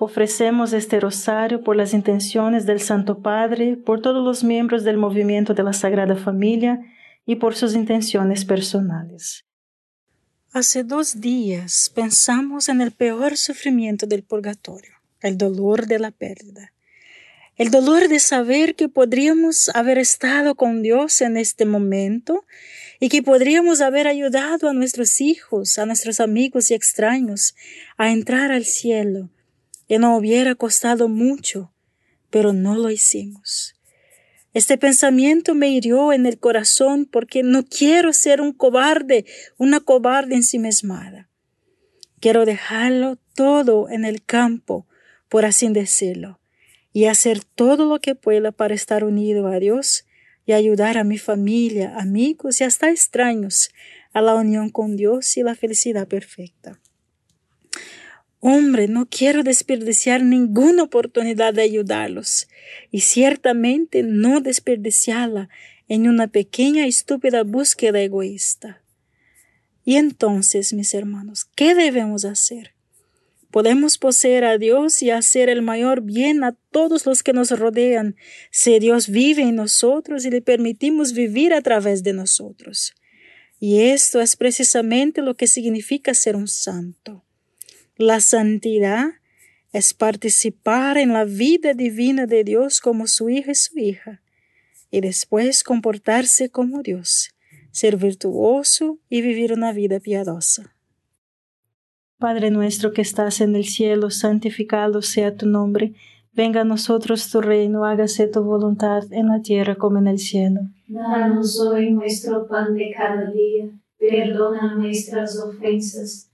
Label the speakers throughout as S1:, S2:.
S1: Ofrecemos este rosario por las intenciones del Santo Padre, por todos los miembros del movimiento de la Sagrada Familia y por sus intenciones personales. Hace dos días pensamos en el peor sufrimiento del purgatorio, el dolor de la pérdida. El dolor de saber que podríamos haber estado con Dios en este momento y que podríamos haber ayudado a nuestros hijos, a nuestros amigos y extraños a entrar al cielo y no hubiera costado mucho, pero no lo hicimos. Este pensamiento me hirió en el corazón porque no quiero ser un cobarde, una cobarde ensimismada. Quiero dejarlo todo en el campo, por así decirlo, y hacer todo lo que pueda para estar unido a Dios y ayudar a mi familia, amigos y hasta extraños a la unión con Dios y la felicidad perfecta. Hombre, no quiero desperdiciar ninguna oportunidad de ayudarlos y ciertamente no desperdiciarla en una pequeña y estúpida búsqueda egoísta. Y entonces, mis hermanos, ¿qué debemos hacer? Podemos poseer a Dios y hacer el mayor bien a todos los que nos rodean si Dios vive en nosotros y le permitimos vivir a través de nosotros. Y esto es precisamente lo que significa ser un santo. La santidad es participar en la vida divina de Dios como su hijo y su hija, y después comportarse como Dios, ser virtuoso y vivir una vida piadosa. Padre nuestro que estás en el cielo, santificado sea tu nombre, venga a nosotros tu reino, hágase tu voluntad en la tierra como en el cielo.
S2: Danos hoy nuestro pan de cada día, perdona nuestras ofensas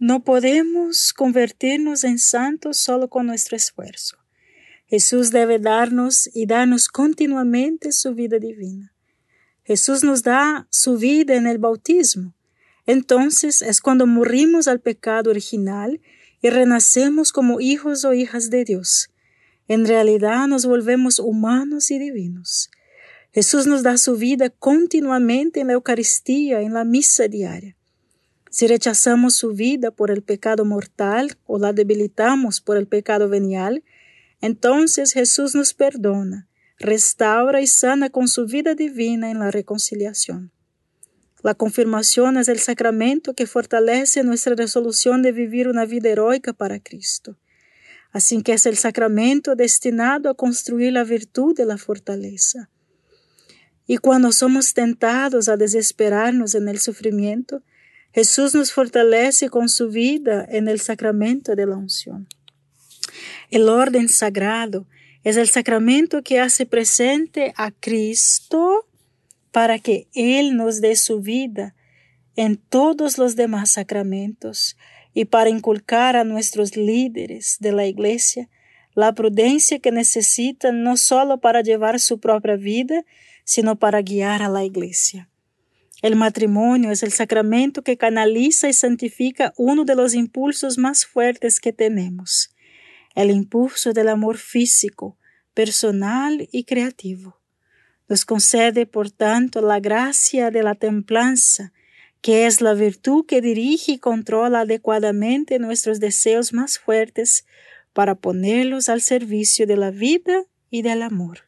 S1: No podemos convertirnos en santos solo con nuestro esfuerzo. Jesús debe darnos y darnos continuamente su vida divina. Jesús nos da su vida en el bautismo. Entonces es cuando morimos al pecado original y renacemos como hijos o hijas de Dios. En realidad nos volvemos humanos y divinos. Jesús nos da su vida continuamente en la Eucaristía, en la misa diaria. Si rechazamos su vida por el pecado mortal o la debilitamos por el pecado venial, entonces Jesús nos perdona, restaura y sana con su vida divina en la reconciliación. La confirmación es el sacramento que fortalece nuestra resolución de vivir una vida heroica para Cristo. Así que es el sacramento destinado a construir la virtud de la fortaleza. Y cuando somos tentados a desesperarnos en el sufrimiento, Jesús nos fortalece con su vida en el sacramento de la unción. El orden sagrado es el sacramento que hace presente a Cristo para que Él nos dé su vida en todos los demás sacramentos y para inculcar a nuestros líderes de la Iglesia la prudencia que necesitan no solo para llevar su propia vida, sino para guiar a la Iglesia. El matrimonio es el sacramento que canaliza y santifica uno de los impulsos más fuertes que tenemos, el impulso del amor físico, personal y creativo. Nos concede, por tanto, la gracia de la templanza, que es la virtud que dirige y controla adecuadamente nuestros deseos más fuertes para ponerlos al servicio de la vida y del amor.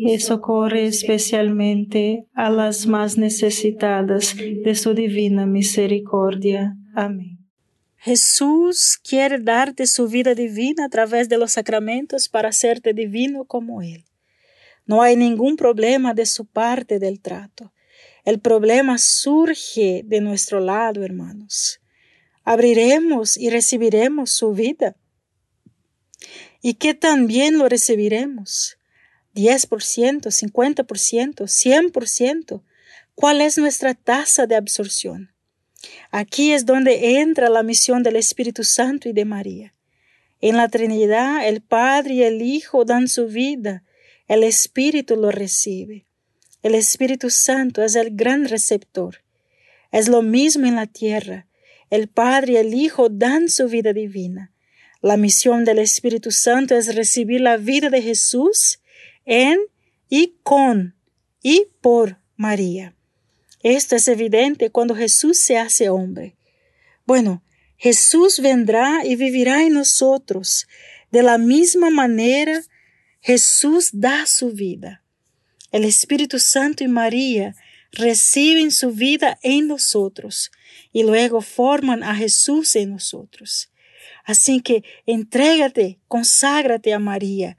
S1: y socorre especialmente a las más necesitadas de su divina misericordia. Amén. Jesús quiere darte su vida divina a través de los sacramentos para hacerte divino como Él. No hay ningún problema de su parte del trato. El problema surge de nuestro lado, hermanos. Abriremos y recibiremos su vida. ¿Y qué también lo recibiremos? 10%, 50%, 100%. ¿Cuál es nuestra tasa de absorción? Aquí es donde entra la misión del Espíritu Santo y de María. En la Trinidad, el Padre y el Hijo dan su vida, el Espíritu lo recibe. El Espíritu Santo es el gran receptor. Es lo mismo en la tierra. El Padre y el Hijo dan su vida divina. La misión del Espíritu Santo es recibir la vida de Jesús en y con y por María. Esto es evidente cuando Jesús se hace hombre. Bueno, Jesús vendrá y vivirá en nosotros. De la misma manera, Jesús da su vida. El Espíritu Santo y María reciben su vida en nosotros y luego forman a Jesús en nosotros. Así que entrégate, conságrate a María,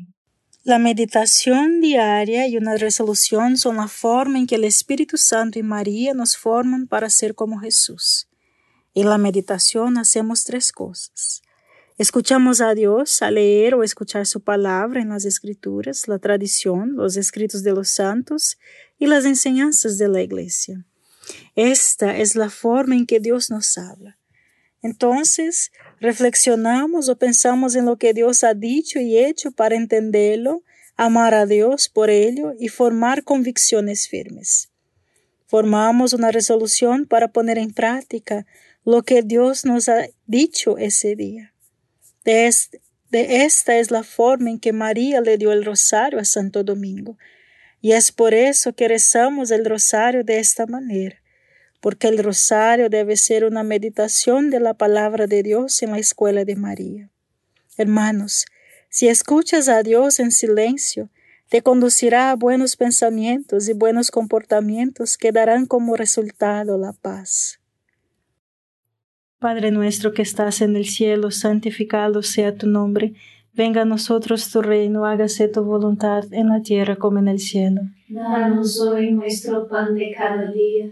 S1: La meditación diaria y una resolución son la forma en que el Espíritu Santo y María nos forman para ser como Jesús. En la meditación hacemos tres cosas. Escuchamos a Dios al leer o escuchar su palabra en las escrituras, la tradición, los escritos de los santos y las enseñanzas de la iglesia. Esta es la forma en que Dios nos habla. Entonces, reflexionamos o pensamos en lo que Dios ha dicho y hecho para entenderlo, amar a Dios por ello y formar convicciones firmes. Formamos una resolución para poner en práctica lo que Dios nos ha dicho ese día. De, esta es la forma en que María le dio el rosario a Santo Domingo, y es por eso que rezamos el rosario de esta manera porque el rosario debe ser una meditación de la palabra de Dios en la escuela de María. Hermanos, si escuchas a Dios en silencio, te conducirá a buenos pensamientos y buenos comportamientos que darán como resultado la paz. Padre nuestro que estás en el cielo, santificado sea tu nombre. Venga a nosotros tu reino, hágase tu voluntad en la tierra como en el cielo.
S2: Danos hoy nuestro pan de cada día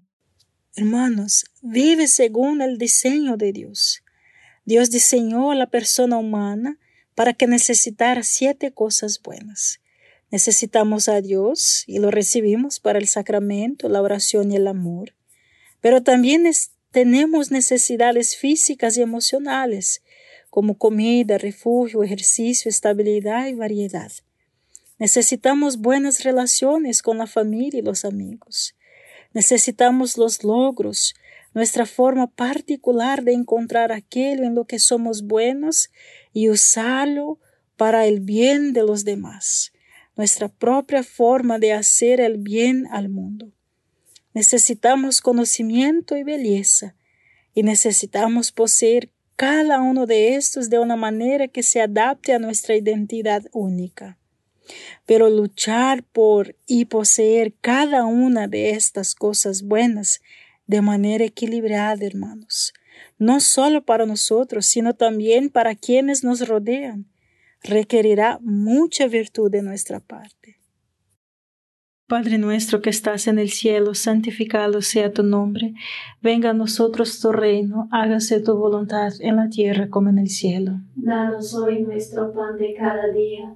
S1: Hermanos, vive según el diseño de Dios. Dios diseñó a la persona humana para que necesitara siete cosas buenas. Necesitamos a Dios y lo recibimos para el sacramento, la oración y el amor. Pero también tenemos necesidades físicas y emocionales, como comida, refugio, ejercicio, estabilidad y variedad. Necesitamos buenas relaciones con la familia y los amigos. Necesitamos los logros, nuestra forma particular de encontrar aquello en lo que somos buenos y usarlo para el bien de los demás, nuestra propia forma de hacer el bien al mundo. Necesitamos conocimiento y belleza, y necesitamos poseer cada uno de estos de una manera que se adapte a nuestra identidad única. Pero luchar por y poseer cada una de estas cosas buenas de manera equilibrada, hermanos, no solo para nosotros, sino también para quienes nos rodean, requerirá mucha virtud de nuestra parte. Padre nuestro que estás en el cielo, santificado sea tu nombre, venga a nosotros tu reino, hágase tu voluntad en la tierra como en el cielo.
S2: Danos hoy nuestro pan de cada día,